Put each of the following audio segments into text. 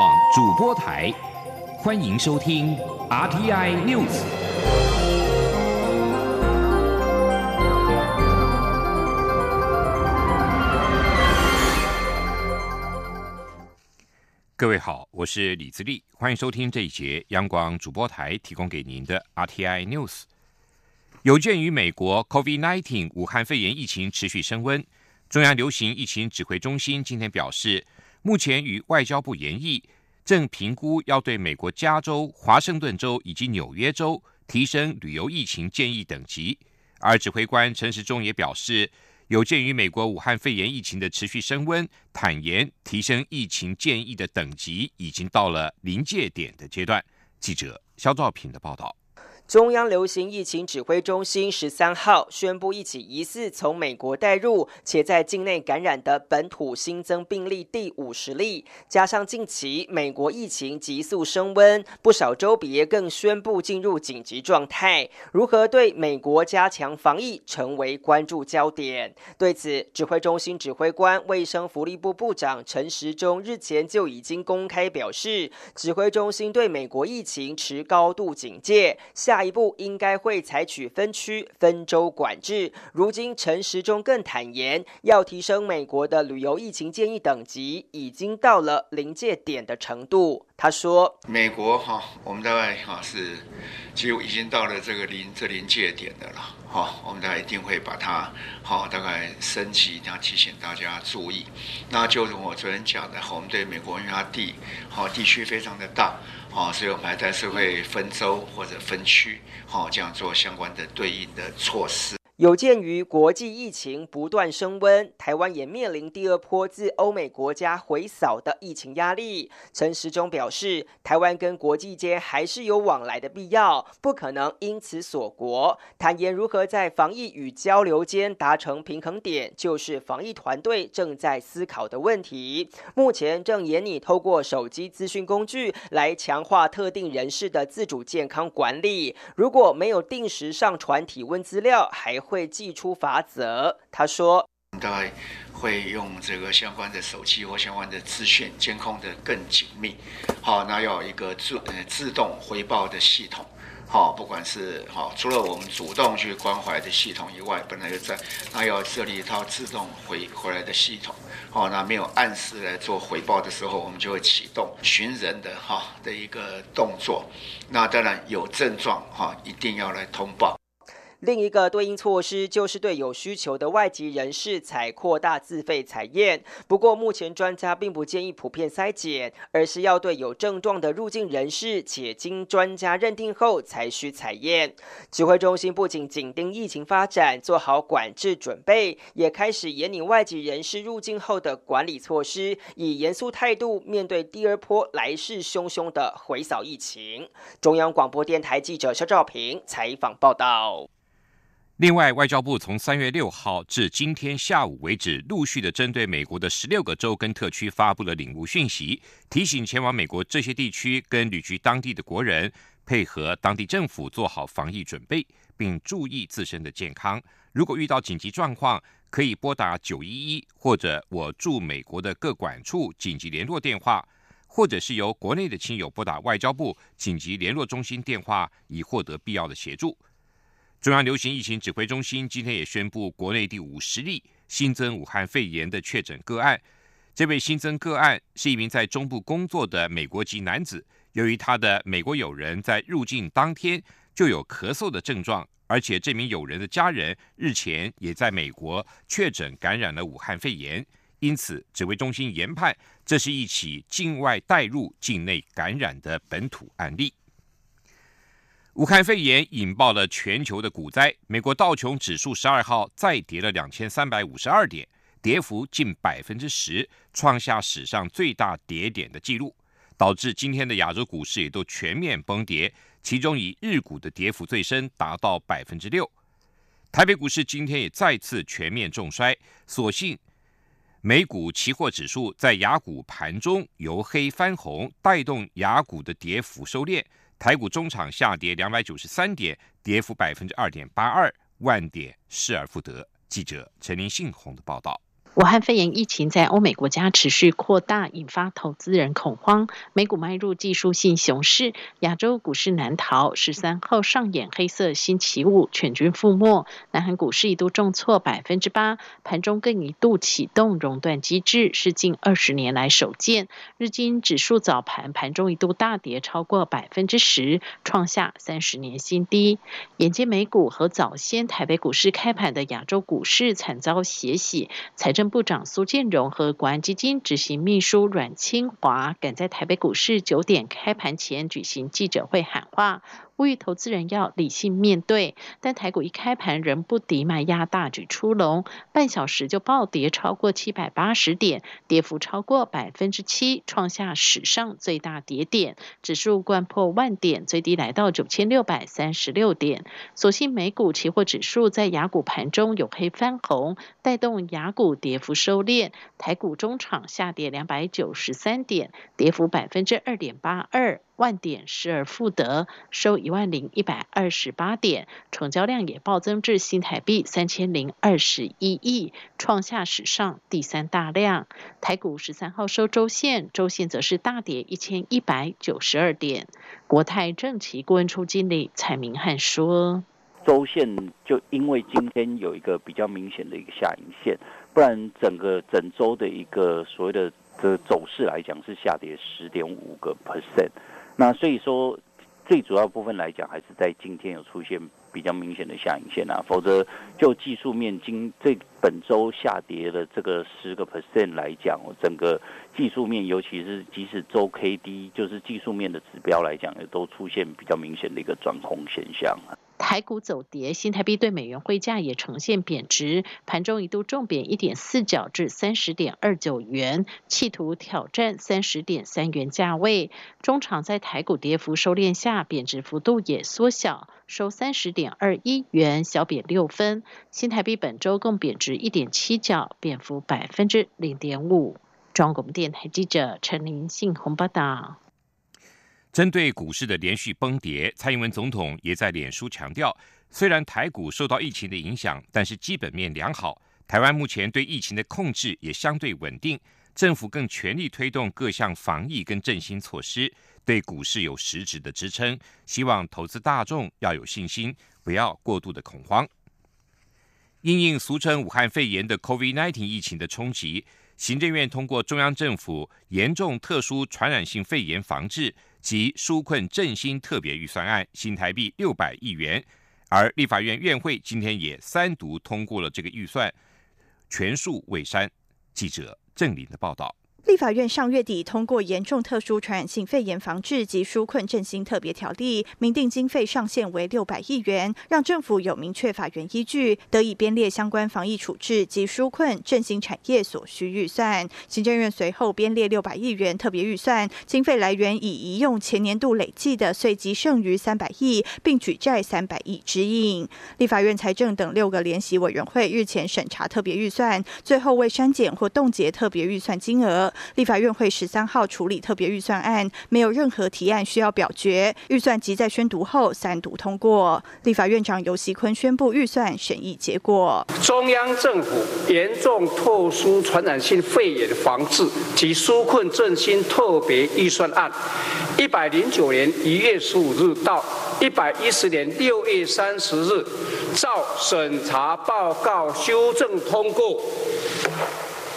广主播台，欢迎收听 RTI News。各位好，我是李自立，欢迎收听这一节央广主播台提供给您的 RTI News。有鉴于美国 COVID-19 武汉肺炎疫情持续升温，中央流行疫情指挥中心今天表示，目前与外交部研议，正评估要对美国加州、华盛顿州以及纽约州提升旅游疫情建议等级。而指挥官陈时中也表示。有鉴于美国武汉肺炎疫情的持续升温，坦言提升疫情建议的等级已经到了临界点的阶段。记者肖兆平的报道。中央流行疫情指挥中心十三号宣布，一起疑似从美国带入且在境内感染的本土新增病例第五十例，加上近期美国疫情急速升温，不少州别更宣布进入紧急状态。如何对美国加强防疫，成为关注焦点。对此，指挥中心指挥官卫生福利部部长陈时中日前就已经公开表示，指挥中心对美国疫情持高度警戒。下。下一步应该会采取分区分州管制。如今陈时中更坦言，要提升美国的旅游疫情建议等级，已经到了临界点的程度。他说：“美国哈，我们大概哈是几乎已经到了这个临这临界点的了。哈，我们大概一定会把它好大概升级，要提醒大家注意。那就如我昨天讲的，我们对美国因为它地好地区非常的大。”哦，所以我们还在社会分州或者分区，哦这样做相关的对应的措施。有鉴于国际疫情不断升温，台湾也面临第二波自欧美国家回扫的疫情压力。陈时中表示，台湾跟国际间还是有往来的必要，不可能因此锁国。坦言如何在防疫与交流间达成平衡点，就是防疫团队正在思考的问题。目前正研拟透过手机资讯工具来强化特定人士的自主健康管理。如果没有定时上传体温资料，还会寄出法则。他说：“大概会用这个相关的手机或相关的资讯监控的更紧密。好，那要一个自呃自动回报的系统。好，不管是好，除了我们主动去关怀的系统以外，本来就在那要设立一套自动回回来的系统。好，那没有按时来做回报的时候，我们就会启动寻人的哈的一个动作。那当然有症状哈，一定要来通报。”另一个对应措施就是对有需求的外籍人士采扩大自费采验。不过，目前专家并不建议普遍筛检，而是要对有症状的入境人士，且经专家认定后才需采验。指挥中心不仅紧盯疫情发展，做好管制准备，也开始研拟外籍人士入境后的管理措施，以严肃态度面对第二波来势汹汹的回扫疫情。中央广播电台记者肖兆平采访报道。另外，外交部从三月六号至今天下午为止，陆续的针对美国的十六个州跟特区发布了领务讯息，提醒前往美国这些地区跟旅居当地的国人，配合当地政府做好防疫准备，并注意自身的健康。如果遇到紧急状况，可以拨打九一一或者我驻美国的各管处紧急联络电话，或者是由国内的亲友拨打外交部紧急联络中心电话，以获得必要的协助。中央流行疫情指挥中心今天也宣布，国内第五十例新增武汉肺炎的确诊个案。这位新增个案是一名在中部工作的美国籍男子。由于他的美国友人在入境当天就有咳嗽的症状，而且这名友人的家人日前也在美国确诊感染了武汉肺炎，因此指挥中心研判这是一起境外带入境内感染的本土案例。武汉肺炎引爆了全球的股灾，美国道琼指数十二号再跌了两千三百五十二点，跌幅近百分之十，创下史上最大跌点的纪录，导致今天的亚洲股市也都全面崩跌，其中以日股的跌幅最深，达到百分之六。台北股市今天也再次全面重衰，所幸美股期货指数在亚股盘中由黑翻红，带动亚股的跌幅收敛。台股中场下跌两百九十三点，跌幅百分之二点八二，万点失而复得。记者陈林信宏的报道。武汉肺炎疫情在欧美国家持续扩大，引发投资人恐慌。美股迈入技术性熊市，亚洲股市难逃。十三号上演黑色星期五，全军覆没。南韩股市一度重挫百分之八，盘中更一度启动熔断机制，是近二十年来首见。日经指数早盘盘中一度大跌超过百分之十，创下三十年新低。眼见美股和早先台北股市开盘的亚洲股市惨遭血洗，财政。部长苏建荣和国安基金执行秘书阮清华赶在台北股市九点开盘前举行记者会喊话。呼吁投资人要理性面对，但台股一开盘仍不敌卖压大举出笼，半小时就暴跌超过七百八十点，跌幅超过百分之七，创下史上最大跌点，指数冠破万点，最低来到九千六百三十六点。所幸美股期货指数在雅股盘中有黑翻红，带动雅股跌幅收敛，台股中场下跌两百九十三点，跌幅百分之二点八二。万点失而复得，收一万零一百二十八点，成交量也暴增至新台币三千零二十一亿，创下史上第三大量。台股十三号收周线，周线则是大跌一千一百九十二点。国泰正奇顾问处经理蔡明汉说：“周线就因为今天有一个比较明显的一个下影线，不然整个整周的一个所谓的的走势来讲是下跌十点五个 percent。”那所以说，最主要部分来讲，还是在今天有出现比较明显的下影线啊，否则就技术面今这本周下跌的这个十个 percent 来讲，整个技术面，尤其是即使周 K D，就是技术面的指标来讲，也都出现比较明显的一个转空现象啊。台股走跌，新台币对美元汇价也呈现贬值，盘中一度重贬一点四角至三十点二九元，企图挑战三十点三元价位。中场在台股跌幅收敛下，贬值幅度也缩小，收三十点二一元，小贬六分。新台币本周共贬值一点七角，贬幅百分之零点五。中广电台记者陈林信鸿报道。针对股市的连续崩跌，蔡英文总统也在脸书强调，虽然台股受到疫情的影响，但是基本面良好。台湾目前对疫情的控制也相对稳定，政府更全力推动各项防疫跟振兴措施，对股市有实质的支撑。希望投资大众要有信心，不要过度的恐慌。因应俗称武汉肺炎的 COVID-19 疫情的冲击，行政院通过中央政府严重特殊传染性肺炎防治。及纾困振兴特别预算案新台币六百亿元，而立法院院会今天也三读通过了这个预算，全数未删。记者郑林的报道。立法院上月底通过《严重特殊传染性肺炎防治及纾困振兴特别条例》，明定经费上限为六百亿元，让政府有明确法源依据，得以编列相关防疫处置及纾困振兴产业所需预算。行政院随后编列六百亿元特别预算，经费来源以移用前年度累计的税基剩余三百亿，并举债三百亿支应。立法院财政等六个联席委员会日前审查特别预算，最后未删减或冻结特别预算金额。立法院会十三号处理特别预算案，没有任何提案需要表决。预算即在宣读后三读通过。立法院长游锡坤宣布预算审议结果：中央政府严重特殊传染性肺炎防治及纾困振兴特别预算案，一百零九年一月十五日到一百一十年六月三十日，照审查报告修正通过。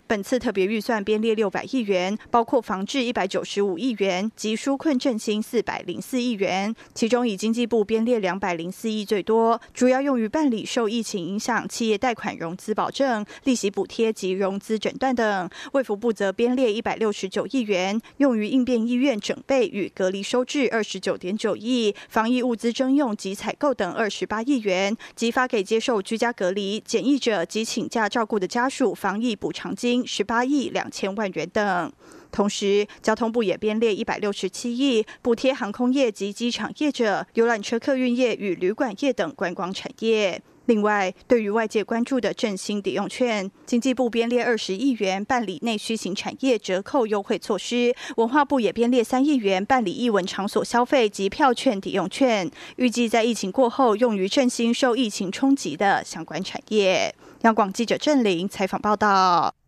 本次特别预算编列六百亿元，包括防治一百九十五亿元及纾困振兴四百零四亿元，其中以经济部编列两百零四亿最多，主要用于办理受疫情影响企业贷款融资保证、利息补贴及融资诊断等；卫福部则编列一百六十九亿元，用于应变医院整备与隔离收治二十九点九亿、防疫物资征用及采购等二十八亿元，及发给接受居家隔离检疫者及请假照顾的家属防疫补偿金。十八亿两千万元等，同时交通部也编列一百六十七亿，补贴航空业及机场业者、游览车客运业与旅馆业等观光产业。另外，对于外界关注的振兴抵用券，经济部编列二十亿元办理内需型产业折扣优惠措施，文化部也编列三亿元办理艺文场所消费及票券抵用券，预计在疫情过后用于振兴受疫情冲击的相关产业。央广记者郑玲采访报道。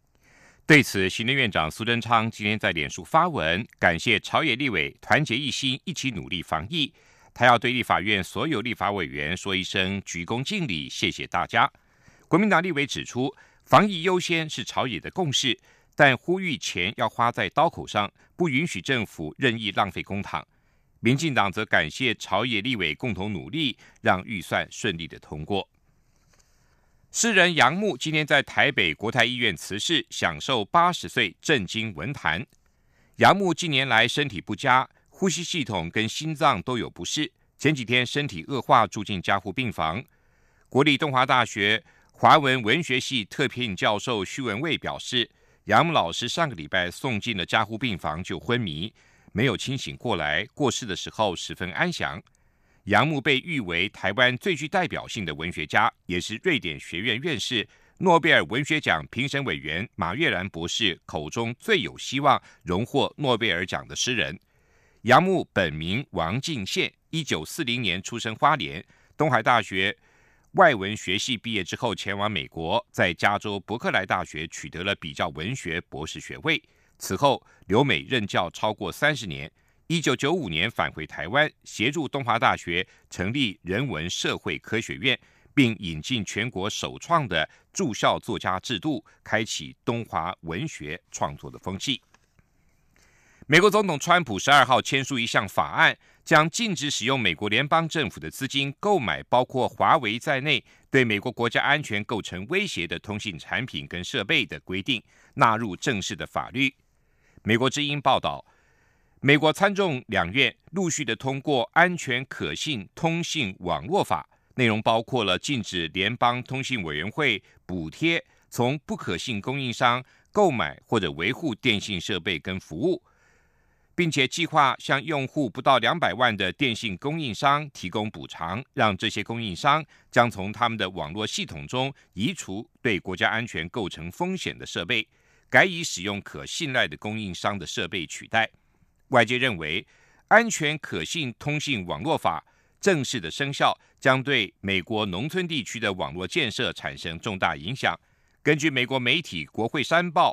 对此，行政院长苏贞昌今天在脸书发文，感谢朝野立委团结一心，一起努力防疫。他要对立法院所有立法委员说一声鞠躬尽瘁，谢谢大家。国民党立委指出，防疫优先是朝野的共识，但呼吁钱要花在刀口上，不允许政府任意浪费公帑。民进党则感谢朝野立委共同努力，让预算顺利的通过。诗人杨牧今天在台北国泰医院辞世，享受八十岁，震惊文坛。杨牧近年来身体不佳，呼吸系统跟心脏都有不适，前几天身体恶化，住进加护病房。国立东华大学华文文学系特聘教授徐文蔚表示，杨牧老师上个礼拜送进了加护病房就昏迷，没有清醒过来，过世的时候十分安详。杨牧被誉为台湾最具代表性的文学家，也是瑞典学院院士、诺贝尔文学奖评审委员马悦然博士口中最有希望荣获诺贝尔奖的诗人。杨牧本名王敬宪，一九四零年出生花莲，东海大学外文学系毕业之后前往美国，在加州伯克莱大学取得了比较文学博士学位。此后留美任教超过三十年。一九九五年返回台湾，协助东华大学成立人文社会科学院，并引进全国首创的驻校作家制度，开启东华文学创作的风气。美国总统川普十二号签署一项法案，将禁止使用美国联邦政府的资金购买包括华为在内对美国国家安全构成威胁的通信产品跟设备的规定纳入正式的法律。美国之音报道。美国参众两院陆续的通过《安全可信通信网络法》，内容包括了禁止联邦通信委员会补贴从不可信供应商购买或者维护电信设备跟服务，并且计划向用户不到两百万的电信供应商提供补偿，让这些供应商将从他们的网络系统中移除对国家安全构成风险的设备，改以使用可信赖的供应商的设备取代。外界认为，《安全可信通信网络法》正式的生效，将对美国农村地区的网络建设产生重大影响。根据美国媒体《国会山报》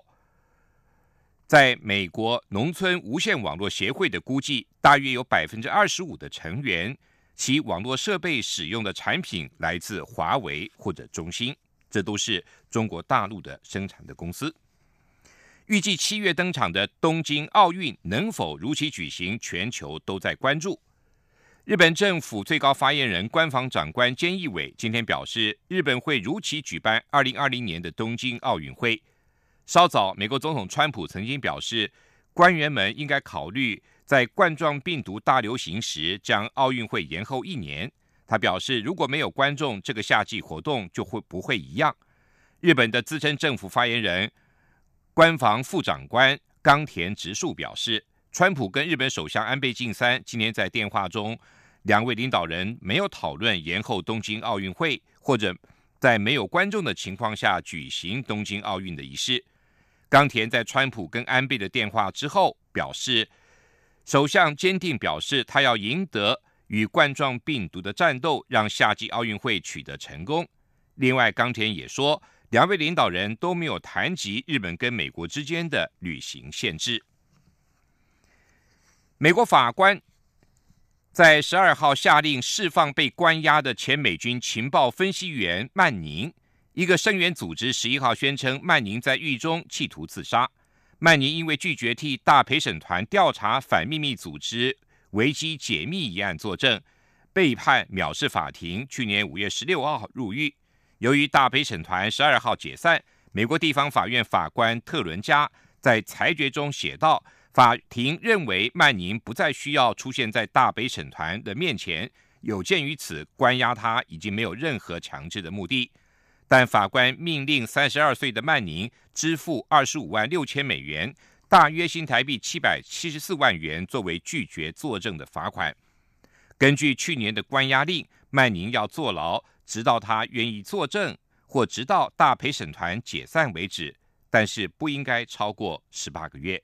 在美国农村无线网络协会的估计，大约有百分之二十五的成员，其网络设备使用的产品来自华为或者中兴，这都是中国大陆的生产的公司。预计七月登场的东京奥运能否如期举行，全球都在关注。日本政府最高发言人、官房长官菅义伟今天表示，日本会如期举办二零二零年的东京奥运会。稍早，美国总统川普曾经表示，官员们应该考虑在冠状病毒大流行时将奥运会延后一年。他表示，如果没有观众，这个夏季活动就会不会一样。日本的资深政府发言人。官房副长官冈田直树表示，川普跟日本首相安倍晋三今天在电话中，两位领导人没有讨论延后东京奥运会或者在没有观众的情况下举行东京奥运的仪式。冈田在川普跟安倍的电话之后表示，首相坚定表示他要赢得与冠状病毒的战斗，让夏季奥运会取得成功。另外，冈田也说。两位领导人都没有谈及日本跟美国之间的旅行限制。美国法官在十二号下令释放被关押的前美军情报分析员曼宁。一个声援组织十一号宣称，曼宁在狱中企图自杀。曼宁因为拒绝替大陪审团调查反秘密组织维基解密一案作证，被判藐视法庭。去年五月十六号入狱。由于大陪审团十二号解散，美国地方法院法官特伦加在裁决中写道：“法庭认为曼宁不再需要出现在大陪审团的面前，有鉴于此，关押他已经没有任何强制的目的。”但法官命令三十二岁的曼宁支付二十五万六千美元（大约新台币七百七十四万元）作为拒绝作证的罚款。根据去年的关押令，曼宁要坐牢。直到他愿意作证，或直到大陪审团解散为止，但是不应该超过十八个月。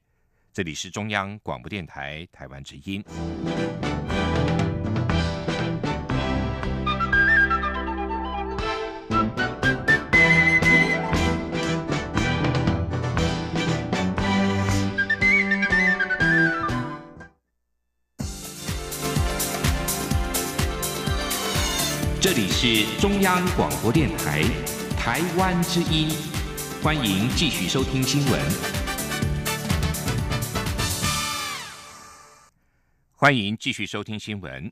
这里是中央广播电台台湾之音。这里是中央广播电台台湾之音，欢迎继续收听新闻。欢迎继续收听新闻。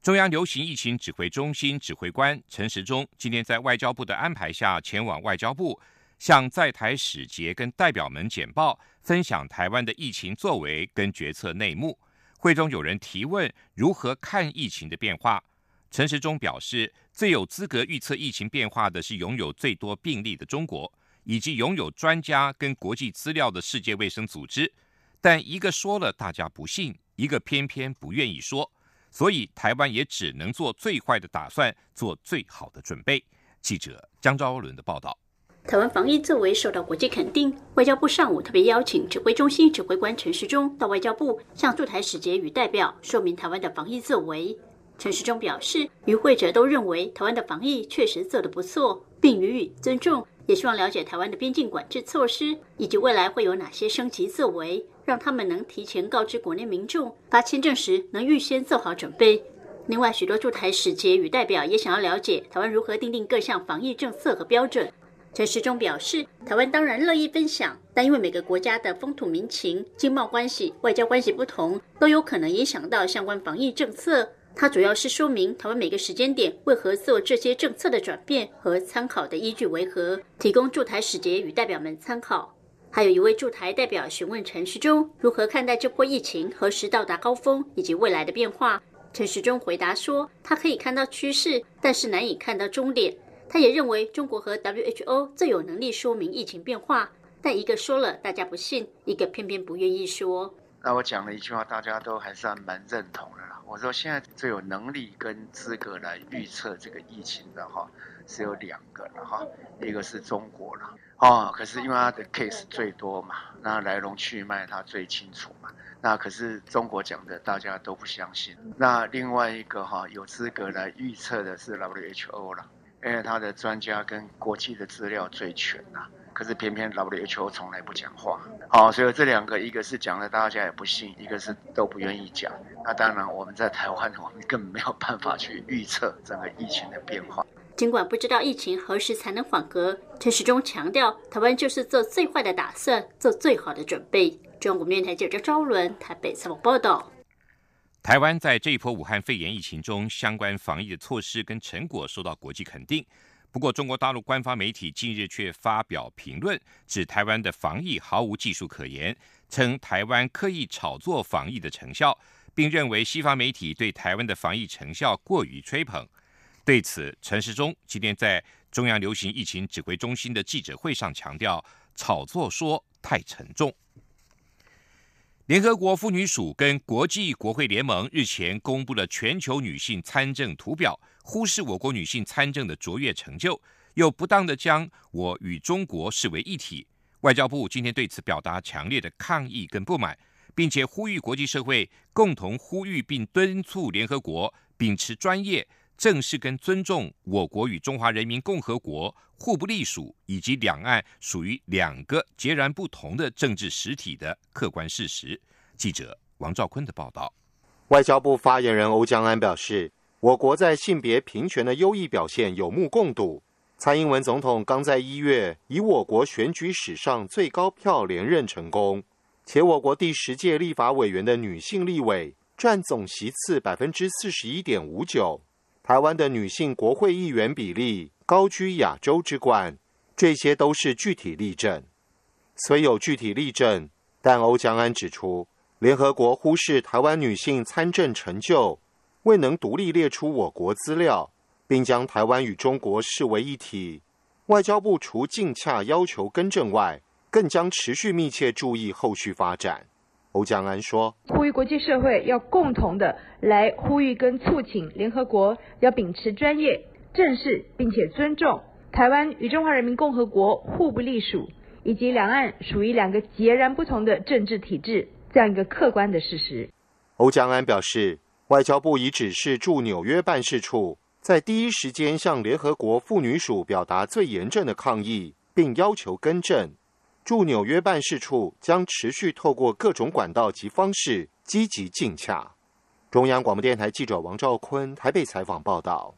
中央流行疫情指挥中心指挥官陈时中今天在外交部的安排下，前往外交部，向在台使节跟代表们简报，分享台湾的疫情作为跟决策内幕。会中有人提问如何看疫情的变化，陈时中表示，最有资格预测疫情变化的是拥有最多病例的中国，以及拥有专家跟国际资料的世界卫生组织。但一个说了大家不信，一个偏偏不愿意说，所以台湾也只能做最坏的打算，做最好的准备。记者江昭伦的报道。台湾防疫作为受到国际肯定，外交部上午特别邀请指挥中心指挥官陈时中到外交部向驻台使节与代表说明台湾的防疫作为。陈时中表示，与会者都认为台湾的防疫确实做得不错，并予以尊重，也希望了解台湾的边境管制措施以及未来会有哪些升级作为，让他们能提前告知国内民众，发签证时能预先做好准备。另外，许多驻台使节与代表也想要了解台湾如何订定各项防疫政策和标准。陈时中表示，台湾当然乐意分享，但因为每个国家的风土民情、经贸关系、外交关系不同，都有可能影响到相关防疫政策。他主要是说明台湾每个时间点为何做这些政策的转变和参考的依据为何，提供驻台使节与代表们参考。还有一位驻台代表询问陈时中如何看待这波疫情何时到达高峰以及未来的变化。陈时中回答说，他可以看到趋势，但是难以看到终点。他也认为中国和 WHO 最有能力说明疫情变化，但一个说了大家不信，一个偏偏不愿意说。那我讲了一句话，大家都还算蛮认同的。我说现在最有能力跟资格来预测这个疫情的哈，是有两个了哈，一个是中国了哦，可是因为他的 case 最多嘛，那来龙去脉他最清楚嘛，那可是中国讲的大家都不相信。那另外一个哈，有资格来预测的是 WHO 了。因为他的专家跟国际的资料最全呐，可是偏偏 WHO 从来不讲话，好，所以这两个一个是讲了大家也不信，一个是都不愿意讲。那当然我们在台湾，我们根本没有办法去预测整个疫情的变化。尽管不知道疫情何时才能缓和，陈时中强调，台湾就是做最坏的打算，做最好的准备。中国面台记者赵伦台北采访报道。台湾在这一波武汉肺炎疫情中，相关防疫的措施跟成果受到国际肯定。不过，中国大陆官方媒体近日却发表评论，指台湾的防疫毫无技术可言，称台湾刻意炒作防疫的成效，并认为西方媒体对台湾的防疫成效过于吹捧。对此，陈时中今天在中央流行疫情指挥中心的记者会上强调，炒作说太沉重。联合国妇女署跟国际国会联盟日前公布了全球女性参政图表，忽视我国女性参政的卓越成就，又不当的将我与中国视为一体。外交部今天对此表达强烈的抗议跟不满，并且呼吁国际社会共同呼吁并敦促联合国秉持专业。正视跟尊重我国与中华人民共和国互不隶属，以及两岸属于两个截然不同的政治实体的客观事实。记者王兆坤的报道。外交部发言人欧江安表示，我国在性别平权的优异表现有目共睹。蔡英文总统刚在一月以我国选举史上最高票连任成功，且我国第十届立法委员的女性立委占总席次百分之四十一点五九。台湾的女性国会议员比例高居亚洲之冠，这些都是具体例证。虽有具体例证，但欧江安指出，联合国忽视台湾女性参政成就，未能独立列出我国资料，并将台湾与中国视为一体。外交部除尽洽要求更正外，更将持续密切注意后续发展。欧江安说：“呼吁国际社会要共同的来呼吁跟促请联合国要秉持专业、正式并且尊重台湾与中华人民共和国互不隶属，以及两岸属于两个截然不同的政治体制这样一个客观的事实。”欧江安表示，外交部已指示驻纽约办事处在第一时间向联合国妇女署表达最严正的抗议，并要求更正。驻纽约办事处将持续透过各种管道及方式积极进洽。中央广播电台记者王兆坤台北采访报道。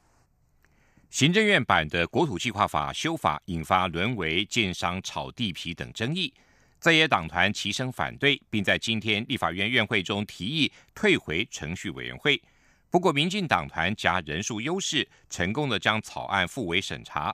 行政院版的国土计划法修法引发沦为建商炒地皮等争议，在野党团齐声反对，并在今天立法院院会中提议退回程序委员会。不过，民进党团加人数优势，成功的将草案复委审查。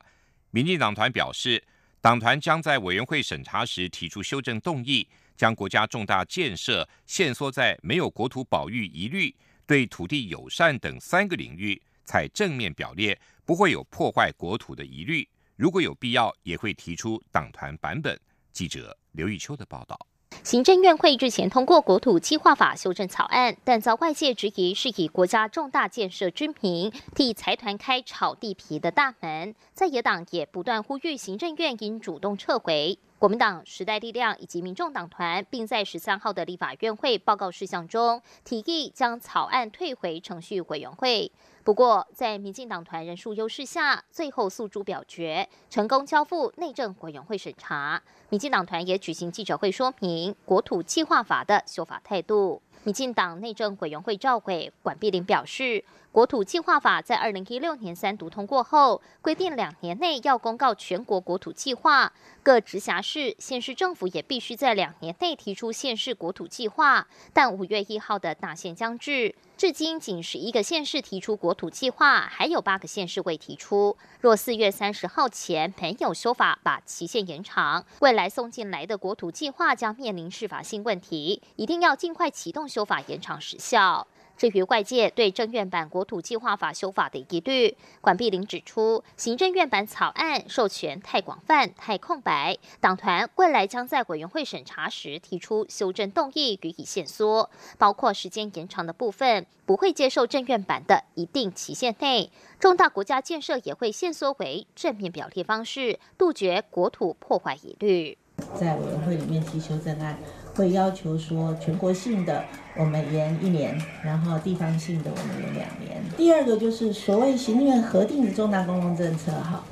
民进党团表示，党团将在委员会审查时提出修正动议，将国家重大建设限缩在没有国土保育疑虑、对土地友善等三个领域，采正面表列。不会有破坏国土的疑虑，如果有必要，也会提出党团版本。记者刘玉秋的报道。行政院会日前通过国土计划法修正草案，但遭外界质疑是以国家重大建设之名替财团开炒地皮的大门。在野党也不断呼吁行政院应主动撤回。国民党、时代力量以及民众党团，并在十三号的立法院会报告事项中提议将草案退回程序委员会。不过，在民进党团人数优势下，最后诉诸表决，成功交付内政委员会审查。民进党团也举行记者会说明国土计划法的修法态度。民进党内政委员会召回管碧林表示。国土计划法在二零一六年三读通过后，规定两年内要公告全国国土计划，各直辖市、县市政府也必须在两年内提出县市国土计划。但五月一号的大限将至，至今仅十一个县市提出国土计划，还有八个县市未提出。若四月三十号前没有修法把期限延长，未来送进来的国土计划将面临司法性问题，一定要尽快启动修法延长时效。至于外界对政院版国土计划法修法的疑虑，管碧玲指出，行政院版草案授权太广泛、太空白，党团未来将在委员会审查时提出修正动议予以限缩，包括时间延长的部分，不会接受政院版的一定期限内，重大国家建设也会限缩为正面表列方式，杜绝国土破坏疑虑。在委员会里面提修正案。会要求说，全国性的我们延一年，然后地方性的我们延两年。第二个就是所谓行政院核定的重大公共政策，哈，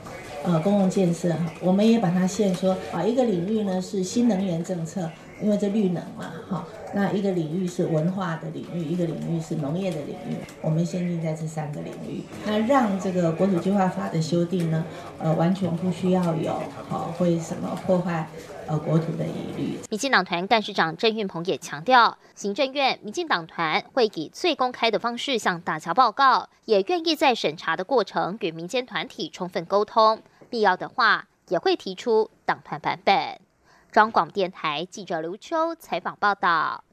呃，公共建设，我们也把它限说，啊，一个领域呢是新能源政策，因为这绿能嘛，哈。那一个领域是文化的领域，一个领域是农业的领域，我们限定在这三个领域。那让这个国土计划法的修订呢，呃，完全不需要有好会什么破坏呃国土的疑虑。民进党团干事长郑运鹏也强调，行政院民进党团会以最公开的方式向大家报告，也愿意在审查的过程与民间团体充分沟通，必要的话也会提出党团版本。中广电台记者刘秋采访报道。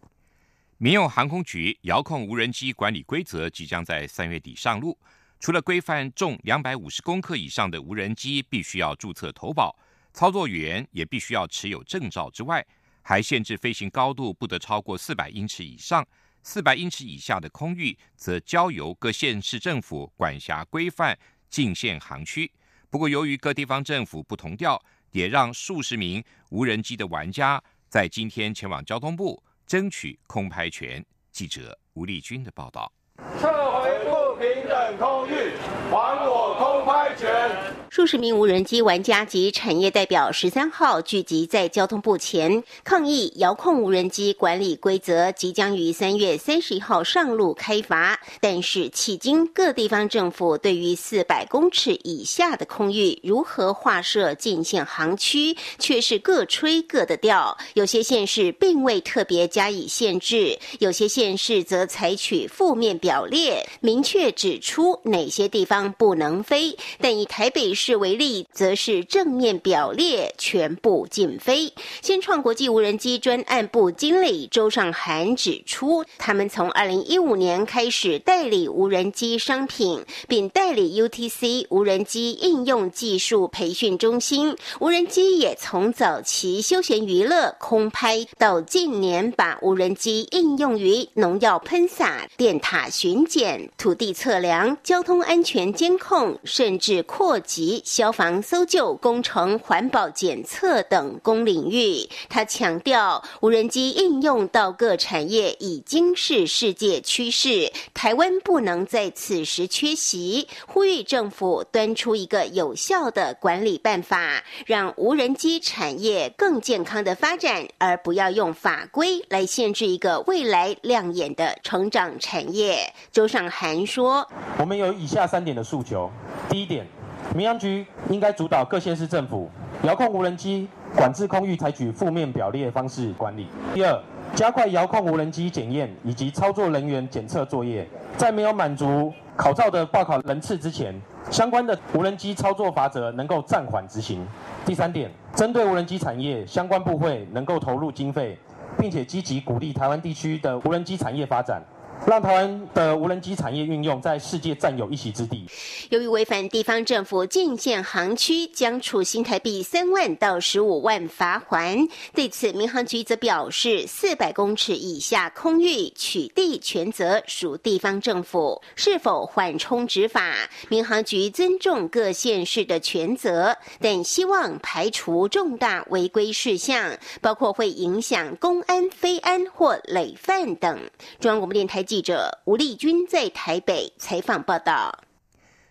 民用航空局遥控无人机管理规则即将在三月底上路。除了规范重两百五十公克以上的无人机必须要注册投保，操作员也必须要持有证照之外，还限制飞行高度不得超过四百英尺以上，四百英尺以下的空域则交由各县市政府管辖规范进限航区。不过，由于各地方政府不同调。也让数十名无人机的玩家在今天前往交通部争取空拍权。记者吴丽君的报道。撤回不平等空域，还我空拍权。数十名无人机玩家及产业代表十三号聚集在交通部前抗议，遥控无人机管理规则即将于三月三十一号上路开罚。但是，迄今各地方政府对于四百公尺以下的空域如何划设禁限航区，却是各吹各的调。有些县市并未特别加以限制，有些县市则采取负面表列，明确指出哪些地方不能飞。但以台北市。是为例，则是正面表列全部禁飞。先创国际无人机专案部经理周尚涵指出，他们从二零一五年开始代理无人机商品，并代理 UTC 无人机应用技术培训中心。无人机也从早期休闲娱乐空拍，到近年把无人机应用于农药喷洒、电塔巡检、土地测量、交通安全监控，甚至扩及。消防搜救、工程、环保检测等公领域，他强调，无人机应用到各产业已经是世界趋势，台湾不能在此时缺席，呼吁政府端出一个有效的管理办法，让无人机产业更健康的发展，而不要用法规来限制一个未来亮眼的成长产业。周尚涵说：“我们有以下三点的诉求，第一点。”民航局应该主导各县市政府遥控无人机管制空域，采取负面表列方式管理。第二，加快遥控无人机检验以及操作人员检测作业，在没有满足考照的报考人次之前，相关的无人机操作法则能够暂缓执行。第三点，针对无人机产业，相关部会能够投入经费，并且积极鼓励台湾地区的无人机产业发展。让台湾的无人机产业运用在世界占有一席之地。由于违反地方政府禁限航区，将处新台币三万到十五万罚款。对此，民航局则表示，四百公尺以下空域取缔权责属地方政府，是否缓冲执法，民航局尊重各县市的权责，但希望排除重大违规事项，包括会影响公安、非安或累犯等。中央广播电台。记者吴丽君在台北采访报道，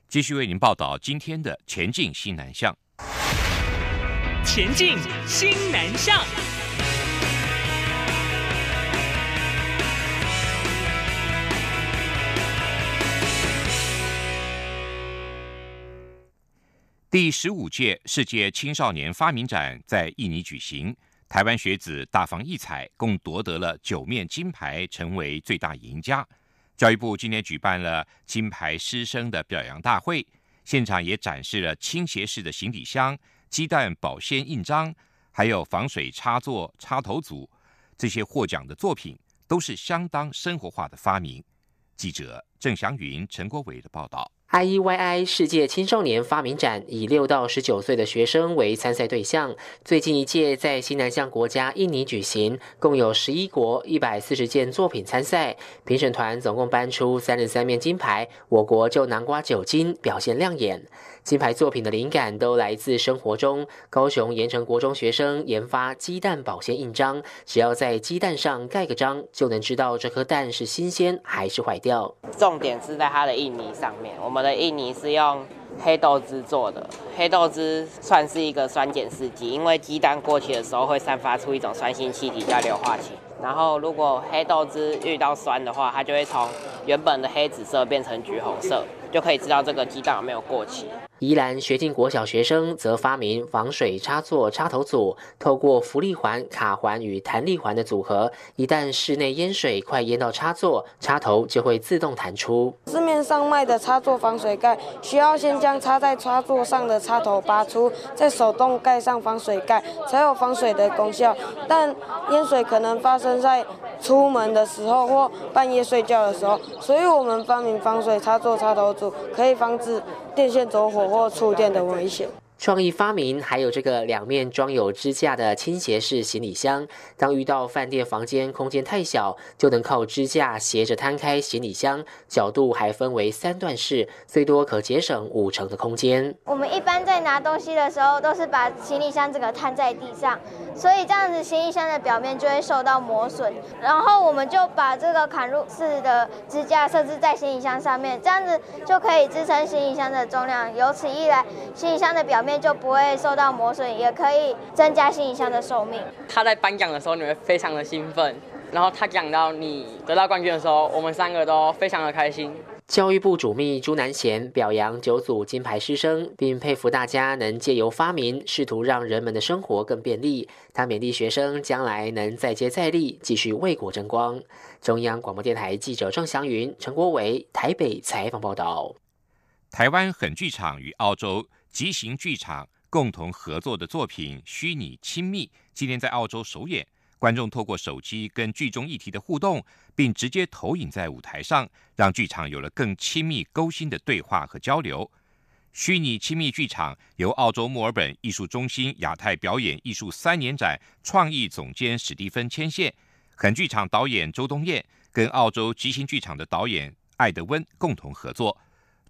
继续为您报道今天的前进新南向。前进新南向。第十五届世界青少年发明展在印尼举行。台湾学子大放异彩，共夺得了九面金牌，成为最大赢家。教育部今天举办了金牌师生的表扬大会，现场也展示了倾斜式的行李箱、鸡蛋保鲜印章，还有防水插座插头组。这些获奖的作品都是相当生活化的发明。记者郑祥云、陈国伟的报道。IEYI 世界青少年发明展以六到十九岁的学生为参赛对象，最近一届在西南向国家印尼举行，共有十一国一百四十件作品参赛，评审团总共颁出三十三面金牌，我国就南瓜酒精，表现亮眼。金牌作品的灵感都来自生活中。高雄盐城国中学生研发鸡蛋保鲜印章，只要在鸡蛋上盖个章，就能知道这颗蛋是新鲜还是坏掉。重点是在它的印泥上面，我们的印泥是用黑豆汁做的。黑豆汁算是一个酸碱试剂，因为鸡蛋过期的时候会散发出一种酸性气体叫硫化氢。然后如果黑豆汁遇到酸的话，它就会从原本的黑紫色变成橘红色，就可以知道这个鸡蛋有没有过期。宜兰学进国小学生则发明防水插座插头组，透过浮力环、卡环与弹力环的组合，一旦室内淹水快淹到插座，插头就会自动弹出。市面上卖的插座防水盖，需要先将插在插座上的插头拔出，再手动盖上防水盖，才有防水的功效。但淹水可能发生在出门的时候或半夜睡觉的时候，所以我们发明防水插座插头组，可以防止电线走火。或触电的危险。创意发明还有这个两面装有支架的倾斜式行李箱，当遇到饭店房间空间太小，就能靠支架斜着摊开行李箱，角度还分为三段式，最多可节省五成的空间。我们一般在拿东西的时候，都是把行李箱整个摊在地上，所以这样子行李箱的表面就会受到磨损。然后我们就把这个砍入式的支架设置在行李箱上面，这样子就可以支撑行李箱的重量。由此一来，行李箱的表面。就不会受到磨损，也可以增加行李箱的寿命。他在颁奖的时候，你会非常的兴奋。然后他讲到你得到冠军的时候，我们三个都非常的开心。教育部主秘朱南贤表扬九组金牌师生，并佩服大家能借由发明，试图让人们的生活更便利。他勉励学生将来能再接再厉，继续为国争光。中央广播电台记者郑祥云、陈国伟台北采访报道。台湾很剧场与澳洲。极行剧场共同合作的作品《虚拟亲密》今天在澳洲首演，观众透过手机跟剧中议题的互动，并直接投影在舞台上，让剧场有了更亲密勾心的对话和交流。《虚拟亲密》剧场由澳洲墨尔本艺术中心亚太表演艺术三年展创意总监史蒂芬牵线，狠剧场导演周东燕跟澳洲极行剧场的导演艾德温共同合作。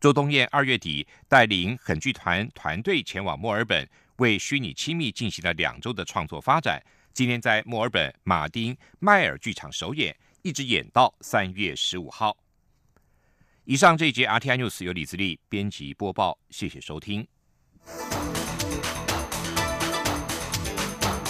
周冬燕二月底带领很剧团团队前往墨尔本，为《虚拟亲密》进行了两周的创作发展。今天在墨尔本马丁迈尔剧场首演，一直演到三月十五号。以上这一节 RTI News 由李自力编辑播报，谢谢收听。